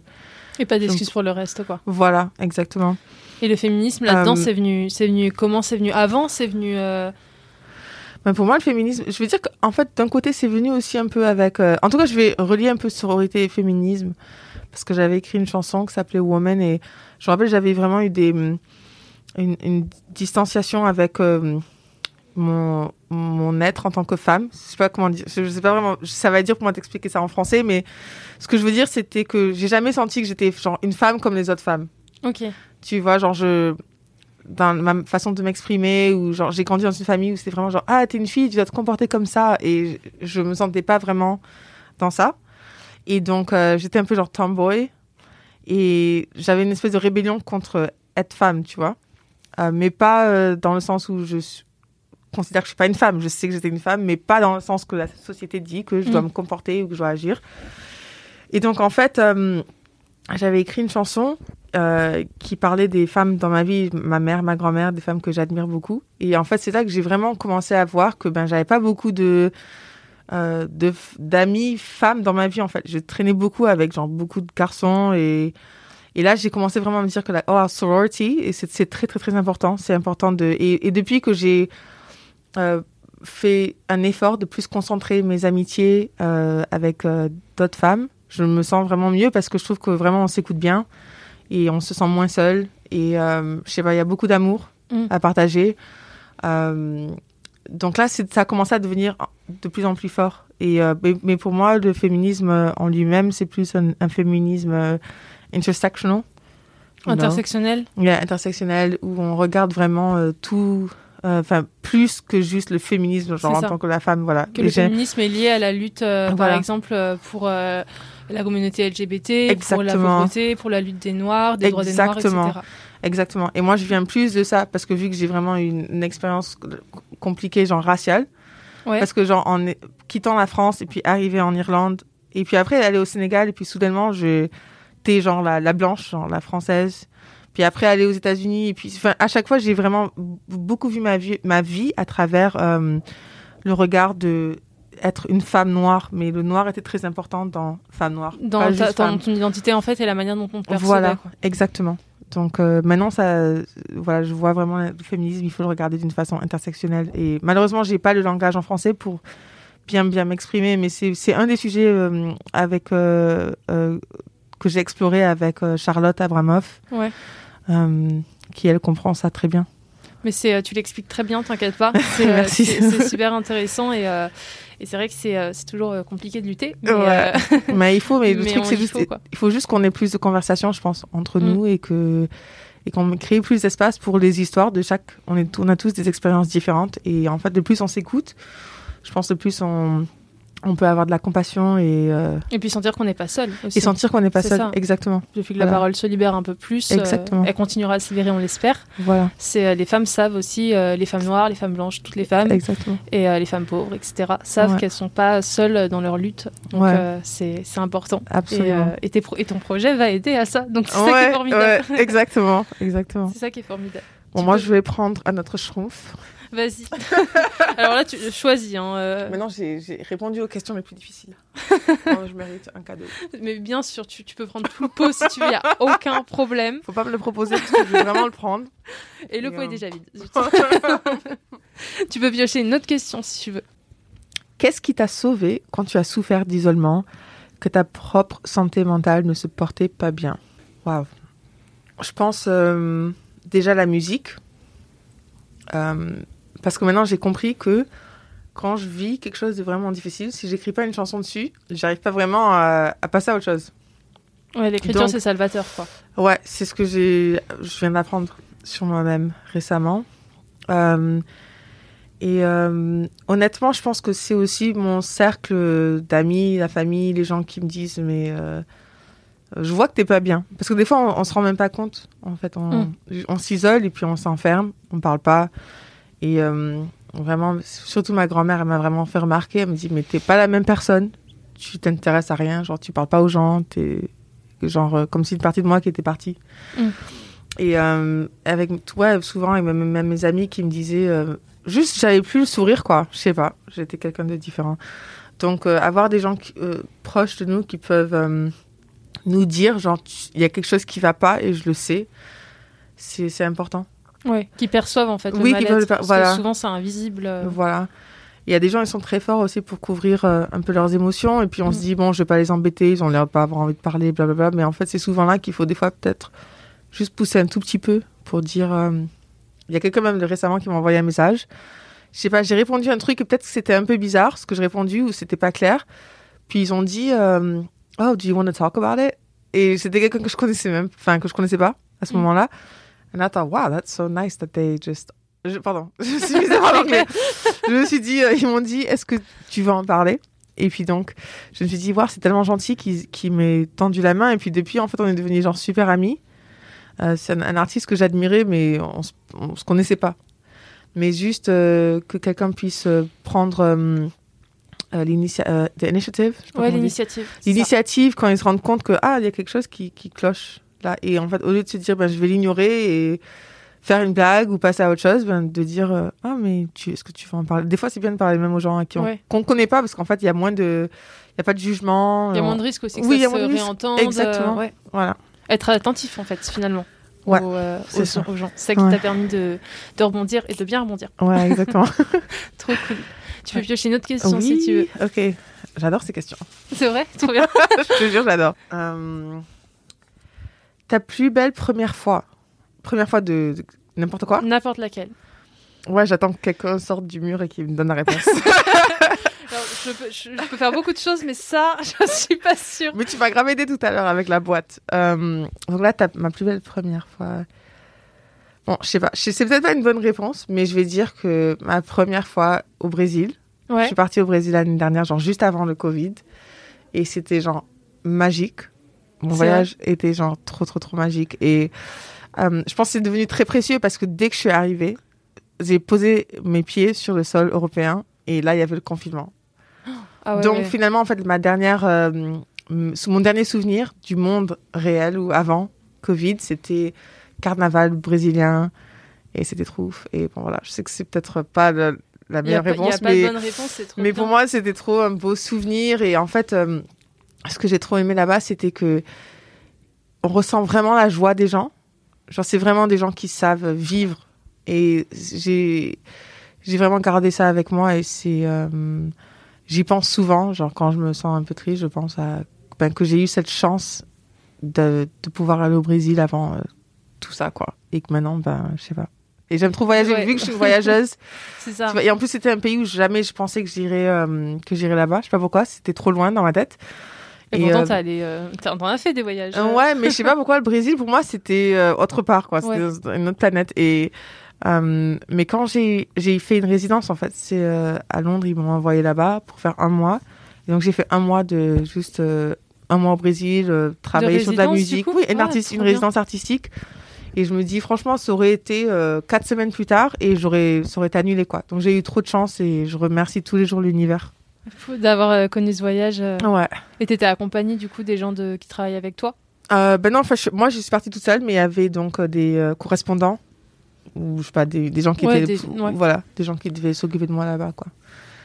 Et pas d'excuses pour le reste, quoi. Voilà, exactement. Et le féminisme, là-dedans, Euh, c'est venu, c'est venu comment? C'est venu avant? C'est venu. euh, Mais pour moi, le féminisme, je veux dire qu'en fait, d'un côté, c'est venu aussi un peu avec. euh, En tout cas, je vais relier un peu sororité et féminisme parce que j'avais écrit une chanson qui s'appelait Woman et je me rappelle, j'avais vraiment eu des hum, une, une distanciation avec mon, mon être en tant que femme. Je sais pas comment dire. Je, sais pas vraiment. Ça va être dur pour moi d'expliquer ça en français, mais ce que je veux dire, c'était que j'ai jamais senti que j'étais genre une femme comme les autres femmes. Ok. Tu vois, genre je dans ma façon de m'exprimer ou genre j'ai grandi dans une famille où c'était vraiment genre ah t'es une fille tu dois te comporter comme ça. Et je, je me sentais pas vraiment dans ça. Et donc euh, j'étais un peu genre tomboy. Et j'avais une espèce de rébellion contre être femme tu vois. Euh, mais pas euh, dans le sens où je considère que je suis pas une femme. Je sais que j'étais une femme mais pas dans le sens que la société dit que je dois Mm. me comporter ou que je dois agir. Et donc en fait j'avais écrit une chanson euh, qui parlait des femmes dans ma vie, ma mère, ma grand-mère, des femmes que j'admire beaucoup. Et en fait, c'est là que j'ai vraiment commencé à voir que ben j'avais pas beaucoup de euh, d'amis femmes dans ma vie en fait. Je traînais beaucoup avec genre beaucoup de garçons et et là j'ai commencé vraiment à me dire que la oh, sorority c'est très très très important. C'est important de et, depuis que j'ai euh, fait un effort de plus concentrer mes amitiés avec d'autres femmes, je me sens vraiment mieux parce que je trouve que vraiment on s'écoute bien et on se sent moins seul. Et euh, je sais pas, il y a beaucoup d'amour Mm. à partager. Euh, donc là, ça a commencé à devenir de plus en plus fort. Et, euh, mais, pour moi, le féminisme en lui-même, c'est plus un, un féminisme intersectional. Intersectionnel. Yeah, intersectionnel, où on regarde vraiment euh, tout, euh, enfin, plus que juste le féminisme, genre en tant que la femme, voilà. Que Et le féminisme est lié à la lutte, euh, par exemple, pour la communauté LGBT, pour la pauvreté, pour la lutte des Noirs, des droits des Noirs, etc. Exactement. Et moi, je viens plus de ça parce que vu que j'ai vraiment une, une expérience compliquée, genre raciale, Ouais. parce que genre en quittant la France et puis arriver en Irlande et puis après aller au Sénégal et puis soudainement j'étais genre la, la blanche, genre la française. Puis après aller aux États-Unis et puis à chaque fois j'ai vraiment beaucoup vu ma vie ma vie à travers euh, le regard de être une femme noire, mais le noir était très important dans femme noire. Dans, ta- femme. ton identité, en fait, et la manière dont on te percevait. Voilà, quoi. exactement. Donc euh, maintenant, ça, euh, voilà, je vois vraiment le féminisme, il faut le regarder d'une façon intersectionnelle. Et malheureusement, j'ai pas le langage en français pour bien bien m'exprimer, mais c'est un des sujets euh, avec euh, que j'ai exploré avec Charlotte Abramoff, Ouais. qui elle comprend ça très bien. Mais c'est, tu l'expliques très bien, t'inquiète pas. <laughs> C'est, Merci. c'est- c'est super intéressant et, euh, et c'est vrai que c'est, euh, toujours euh, compliqué de lutter. Mais, Ouais. euh, mais il faut, mais <laughs> le Mais truc c'est juste, faut, il faut juste qu'on ait plus de conversations, je pense, entre Mm. nous et que et qu'on crée plus d'espace pour les histoires de chaque. On est, on a tous des expériences différentes et en fait, le plus on s'écoute, je pense, le plus on on peut avoir de la compassion et euh, et puis sentir qu'on n'est pas seul aussi. et sentir qu'on n'est pas seul. ça. Exactement. Depuis que la parole se libère un peu plus, euh, Exactement. elle continuera à se libérer, on l'espère. Voilà. C'est euh, les femmes savent aussi, les femmes noires, les femmes blanches, toutes les femmes Exactement. et les femmes pauvres, etc. savent Ouais. qu'elles sont pas seules dans leur lutte. Donc Ouais. c'est c'est important. Et, Absolument. et, tes pro- et ton projet va aider à ça. Donc c'est ça qui est formidable. exactement, exactement. <laughs> C'est ça qui est formidable. Bon, Tu moi, peux- je vais prendre un autre schtroumpf. Vas-y. <laughs> Alors là, tu choisis. Hein, euh, Maintenant, j'ai répondu aux questions les plus difficiles. <laughs> Non, je mérite un cadeau. mais bien sûr, tu, tu peux prendre tout le pot si tu veux, il n'y a aucun problème. Faut pas me le proposer parce que je vais vraiment le prendre. Et le pot est déjà vide. <laughs> tu peux piocher une autre question si tu veux. Qu'est-ce qui t'a sauvé quand tu as souffert d'isolement, que ta propre santé mentale ne se portait pas bien? Waouh. Je pense euh, déjà la musique. Euh, parce que maintenant j'ai compris que quand je vis quelque chose de vraiment difficile, si j'écris pas une chanson dessus, j'arrive pas vraiment à, à passer à autre chose. Ouais, l'écriture, c'est salvateur, quoi. Ouais, c'est ce que j'ai, je viens d'apprendre sur moi-même récemment. Euh, et euh, honnêtement, je pense que c'est aussi mon cercle d'amis, la famille, les gens qui me disent mais euh, je vois que t'es pas bien. Parce que des fois, on, on se rend même pas compte. En fait, on, Mm. on s'isole et puis on s'enferme, on parle pas. Et euh, vraiment, surtout ma grand-mère, elle m'a vraiment fait remarquer. Elle me dit mais t'es pas la même personne. Tu t'intéresses à rien, genre tu parles pas aux gens, t'es genre euh, comme si une partie de moi qui était partie. Mm. Et euh, avec toi, souvent, et même, même mes amis qui me disaient, euh, juste, j'avais plus le sourire, quoi. Je sais pas, j'étais quelqu'un de différent. Donc, euh, avoir des gens qui- proches de nous qui peuvent nous dire, genre, il y a quelque chose qui va pas et je le sais, c'est important. Ouais, qui perçoivent en fait le Oui, qui mal-être, peuvent le parce voilà. souvent c'est invisible. euh. Voilà. Il y a des gens, ils sont très forts aussi pour couvrir euh, un peu leurs émotions. Et puis on Mm. se dit, bon, je vais pas les embêter, ils ont l'air pas avoir envie de parler, blablabla. Mais en fait, c'est souvent là qu'il faut des fois peut-être juste pousser un tout petit peu pour dire. euh, Il y a quelqu'un même de récemment qui m'a envoyé un message je sais pas, j'ai répondu un truc et peut-être que c'était un peu bizarre ce que j'ai répondu ou c'était pas clair. Puis ils ont dit, euh, oh, do you want to talk about it? Et c'était quelqu'un que je connaissais même, enfin que je connaissais pas à ce Mm. moment-là. And I thought, wow, that's so nice that they just. Je- pardon, <laughs> je me suis parler anglais. Je me suis dit, euh, ils m'ont dit, est-ce que tu veux en parler? Et puis donc, je me suis dit, wow, c'est tellement gentil qu'il qu'il m'ait tendu la main. Et puis depuis, en fait, on est devenus genre super amis. Euh, c'est un, un artiste que j'admirais, mais on, on se connaissait pas. Mais juste euh, que quelqu'un puisse euh, prendre euh, euh, l'initia- the initiative, je sais pas Ouais, l'initiative. l'initiative quand ils se rendent compte que ah il y a quelque chose qui, qui cloche là et en fait au lieu de se dire ben, je vais l'ignorer et faire une blague ou passer à autre chose ben, de dire euh, ah mais est-ce que tu veux en parler? Des fois c'est bien de parler même aux gens qu'on connaît pas parce qu'en fait il y a moins de il y a pas de jugement Il y a euh, moins de risques aussi que Oui, il y a ça se moins de réentende. Exactement. euh, ouais. voilà Être attentif, en fait, finalement. Ouais, aux, euh, c'est aux, ça. aux gens. C'est ça qui Ouais. t'a permis de, de rebondir et de bien rebondir. ouais <laughs> exactement <laughs> Trop cool. Tu peux piocher une autre question oui si tu veux. ok j'adore ces questions C'est vrai? Trop bien. <laughs> je te jure j'adore Euh, ta plus belle première fois première fois de, de n'importe quoi N'importe laquelle. ouais j'attends que quelqu'un sorte du mur et qu'il me donne la réponse <laughs> Alors, je, peux, je- je peux faire beaucoup de choses, mais ça, <laughs> je suis pas sûre. Mais tu m'as grave aidé tout à l'heure avec la boîte. Euh, donc là, t'as ma plus belle première fois. Bon, je sais pas. C'est peut-être pas une bonne réponse, mais je vais dire que ma première fois au Brésil. Je suis partie au Brésil l'année dernière, genre juste avant le Covid. Et c'était genre magique. Mon voyage était genre trop, trop, trop magique. Et euh, je pense que c'est devenu très précieux parce que dès que je suis arrivée, j'ai posé mes pieds sur le sol européen. Et là, il y avait le confinement. Ah ouais, Donc ouais. finalement, en fait, ma dernière, euh, mon dernier souvenir du monde réel ou avant Covid, c'était carnaval brésilien et c'était trop ouf. Et bon voilà, je sais que c'est peut-être pas le- la Il y a meilleure y a réponse, pas mais de bonne réponse, c'est trop mais bien. pour moi, c'était trop un beau souvenir. Et en fait, euh, ce que j'ai trop aimé là-bas, c'était que on ressent vraiment la joie des gens. Genre, c'est vraiment des gens qui savent vivre. Et j'ai, j'ai vraiment gardé ça avec moi. Et c'est, euh, j'y pense souvent. Genre, quand je me sens un peu triste, je pense à ben, que j'ai eu cette chance de, de pouvoir aller au Brésil avant euh, tout ça, quoi. Et que maintenant, ben, je sais pas. Et j'aime trop voyager. Ouais. Vu que je suis voyageuse, <laughs> C'est ça. Et en plus, c'était un pays où jamais je pensais que j'irais euh, que j'irais là-bas. Je sais pas pourquoi, c'était trop loin dans ma tête. Et, Et, pourtant, euh, t'as euh, t'en as fait des voyages. Euh, ouais, mais je sais pas pourquoi le Brésil pour moi c'était euh, autre part quoi, c'était Ouais. une autre planète. Et mais quand j'ai j'ai fait une résidence en fait, c'est à Londres, ils m'ont envoyé là-bas pour faire un mois. Et donc j'ai fait un mois de juste un mois au Brésil, travailler sur de la musique, oui, une, Ouais, artiste, bien. résidence artistique. Et je me dis franchement, ça aurait été euh, quatre semaines plus tard et j'aurais ça aurait été annulé quoi. Donc j'ai eu trop de chance et je remercie tous les jours l'univers. Fou D'avoir euh, connu ce voyage. euh, Ouais. Et t'étais accompagnée du coup des gens de... qui travaillent avec toi? Euh, ben non, enfin, je- moi je suis partie toute seule, mais il y avait donc des euh, correspondants ou je sais pas des, des gens qui Ouais, étaient des- ouais. voilà des gens qui devaient s'occuper de moi là-bas quoi.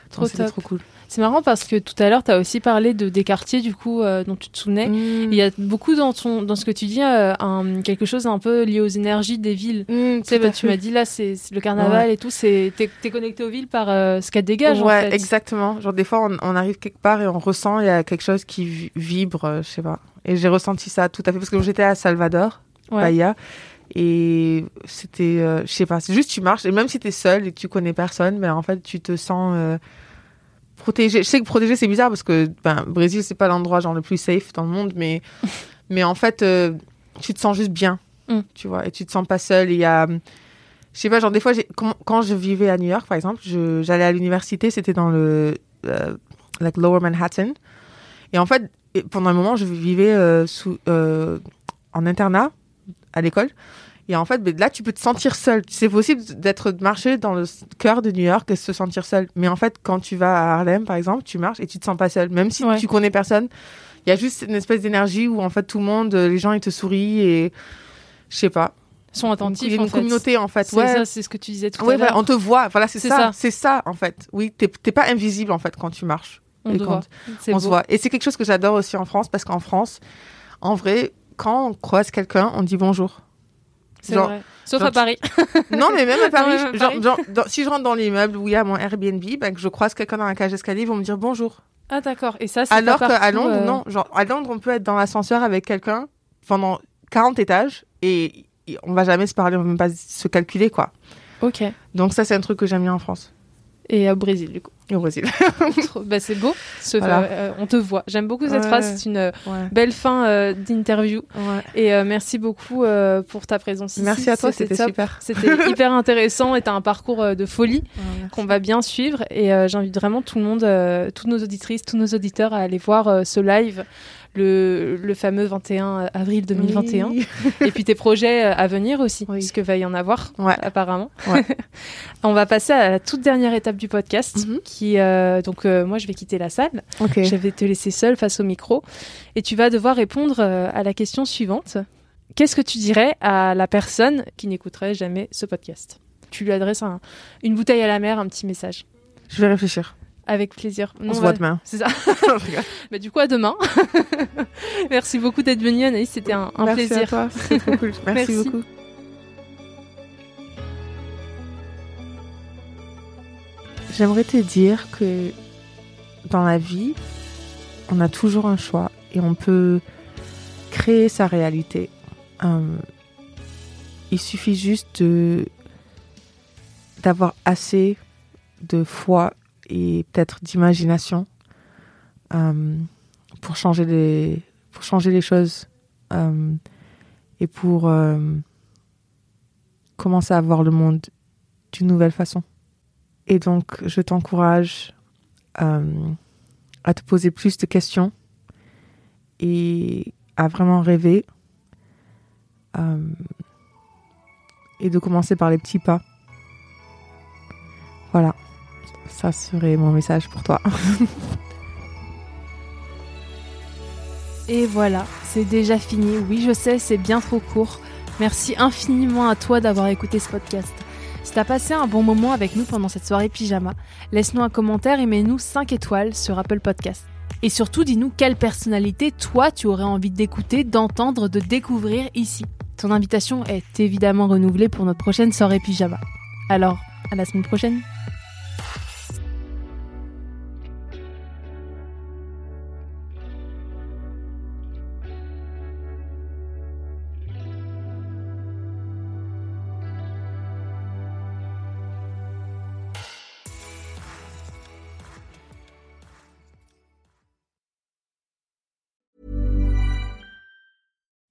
Trop top. trop cool. C'est marrant parce que tout à l'heure, t'as aussi parlé de, des quartiers du coup euh, dont tu te souvenais. Mm. Il y a beaucoup dans, ton, dans ce que tu dis, euh, un, quelque chose un peu lié aux énergies des villes. Mm, Tu sais, bah, tu m'as dit là, c'est le carnaval et tout, t'es t'es connecté aux villes par euh, ce qu'elles dégagent ouais, en fait. exactement. Genre des fois on, on arrive quelque part et on ressent il y a quelque chose qui vi- vibre, je sais pas. Et j'ai ressenti ça tout à fait parce que j'étais à Salvador, Ouais. Bahia, et c'était, euh, je sais pas, c'est juste tu marches et même si t'es seul et que tu connais personne, mais en fait tu te sens euh, protégé. Je sais que protégé c'est bizarre parce que ben Brésil c'est pas l'endroit genre le plus safe dans le monde, mais <laughs> mais en fait euh, tu te sens juste bien, Mm. tu vois, et tu te sens pas seul. Il y a je sais pas, genre des fois, quand, quand je vivais à New York, par exemple, j'allais à l'université, c'était dans le euh, like Lower Manhattan. Et en fait, pendant un moment, je vivais euh, sous, en internat à l'école. Et en fait, ben, là, tu peux te sentir seul. C'est possible d'être de marcher dans le cœur de New York et se sentir seul. Mais en fait, quand tu vas à Harlem, par exemple, tu marches et tu te sens pas seul, même si Ouais. tu connais personne. Il y a juste une espèce d'énergie où en fait tout le monde, euh, les gens ils te sourient et je sais pas. Ils sont attentifs. Il y a en une fait. communauté en fait. C'est Ouais, ça, c'est ce que tu disais tout oui, à l'heure. on te voit. Voilà, c'est ça. ça. C'est ça, en fait. Oui, t'es pas invisible, en fait, quand tu marches. On et te quand voit. On se voit. Et c'est quelque chose que j'adore aussi en France, parce qu'en France, en vrai, quand on croise quelqu'un, on dit bonjour. C'est Genre- vrai. Sauf genre à Paris. Non, mais même à Paris, Ouais, même à genre, Paris. genre, dans- si je rentre dans l'immeuble où il y a mon Airbnb, ben, que je croise quelqu'un dans la cage d'escalier, ils vont me dire bonjour. Ah d'accord. Et ça, c'est Alors qu'à Londres, euh, non. Genre, à Londres, on peut être dans l'ascenseur avec quelqu'un pendant 40 étages et on va jamais se parler, on va même pas se calculer, quoi. Ok. Donc ça, c'est un truc que j'aime bien en France. Et au Brésil, du coup. Au <laughs> Brésil. bah, c'est beau. Ce- Voilà. euh, on te voit. J'aime beaucoup cette Ouais. phrase. C'est une euh, Ouais. belle fin euh, d'interview. Ouais. Et euh, merci beaucoup pour ta présence ici. Merci à toi, c'était super. C'était <laughs> hyper intéressant et t'as un parcours de folie qu'on va bien suivre. Et j'invite vraiment tout le monde, toutes nos auditrices, tous nos auditeurs à aller voir ce live. Le, le fameux 21 avril 2021. Oui. <laughs> Et puis tes projets à venir aussi, Oui. puisque va y en avoir, Ouais. apparemment. Ouais. On va passer à la toute dernière étape du podcast, Mhm. qui, euh, donc euh, moi je vais quitter la salle, Ok. je vais te laisser seule face au micro, et tu vas devoir répondre euh, à la question suivante. Qu'est-ce que tu dirais à la personne qui n'écouterait jamais ce podcast? Tu lui adresses un- une bouteille à la mer, un petit message. Je vais réfléchir. Avec plaisir. On se voit demain. C'est ça. <laughs> Bah, du coup, à demain. <laughs> Merci beaucoup d'être venue, Anaïs. C'était un, un Merci plaisir. à toi. C'est trop cool. <laughs> Merci, Merci. beaucoup. J'aimerais te dire que dans la vie, on a toujours un choix et on peut créer sa réalité. Euh, il suffit juste d'avoir assez de foi et peut-être d'imagination euh, pour changer les choses euh, et pour commencer à voir le monde d'une nouvelle façon. Et donc, je t'encourage euh, à te poser plus de questions et à vraiment rêver euh, et de commencer par les petits pas. Voilà, ça serait mon message pour toi. <laughs> Et voilà, c'est déjà fini. Oui, je sais, c'est bien trop court. Merci infiniment à toi d'avoir écouté ce podcast. Si t'as passé un bon moment avec nous pendant cette soirée pyjama, laisse-nous un commentaire et mets-nous 5 étoiles sur Apple Podcast. Et surtout, dis-nous quelle personnalité toi tu aurais envie d'écouter, d'entendre, de découvrir ici. Ton invitation est évidemment renouvelée pour notre prochaine soirée pyjama. Alors, à la semaine prochaine.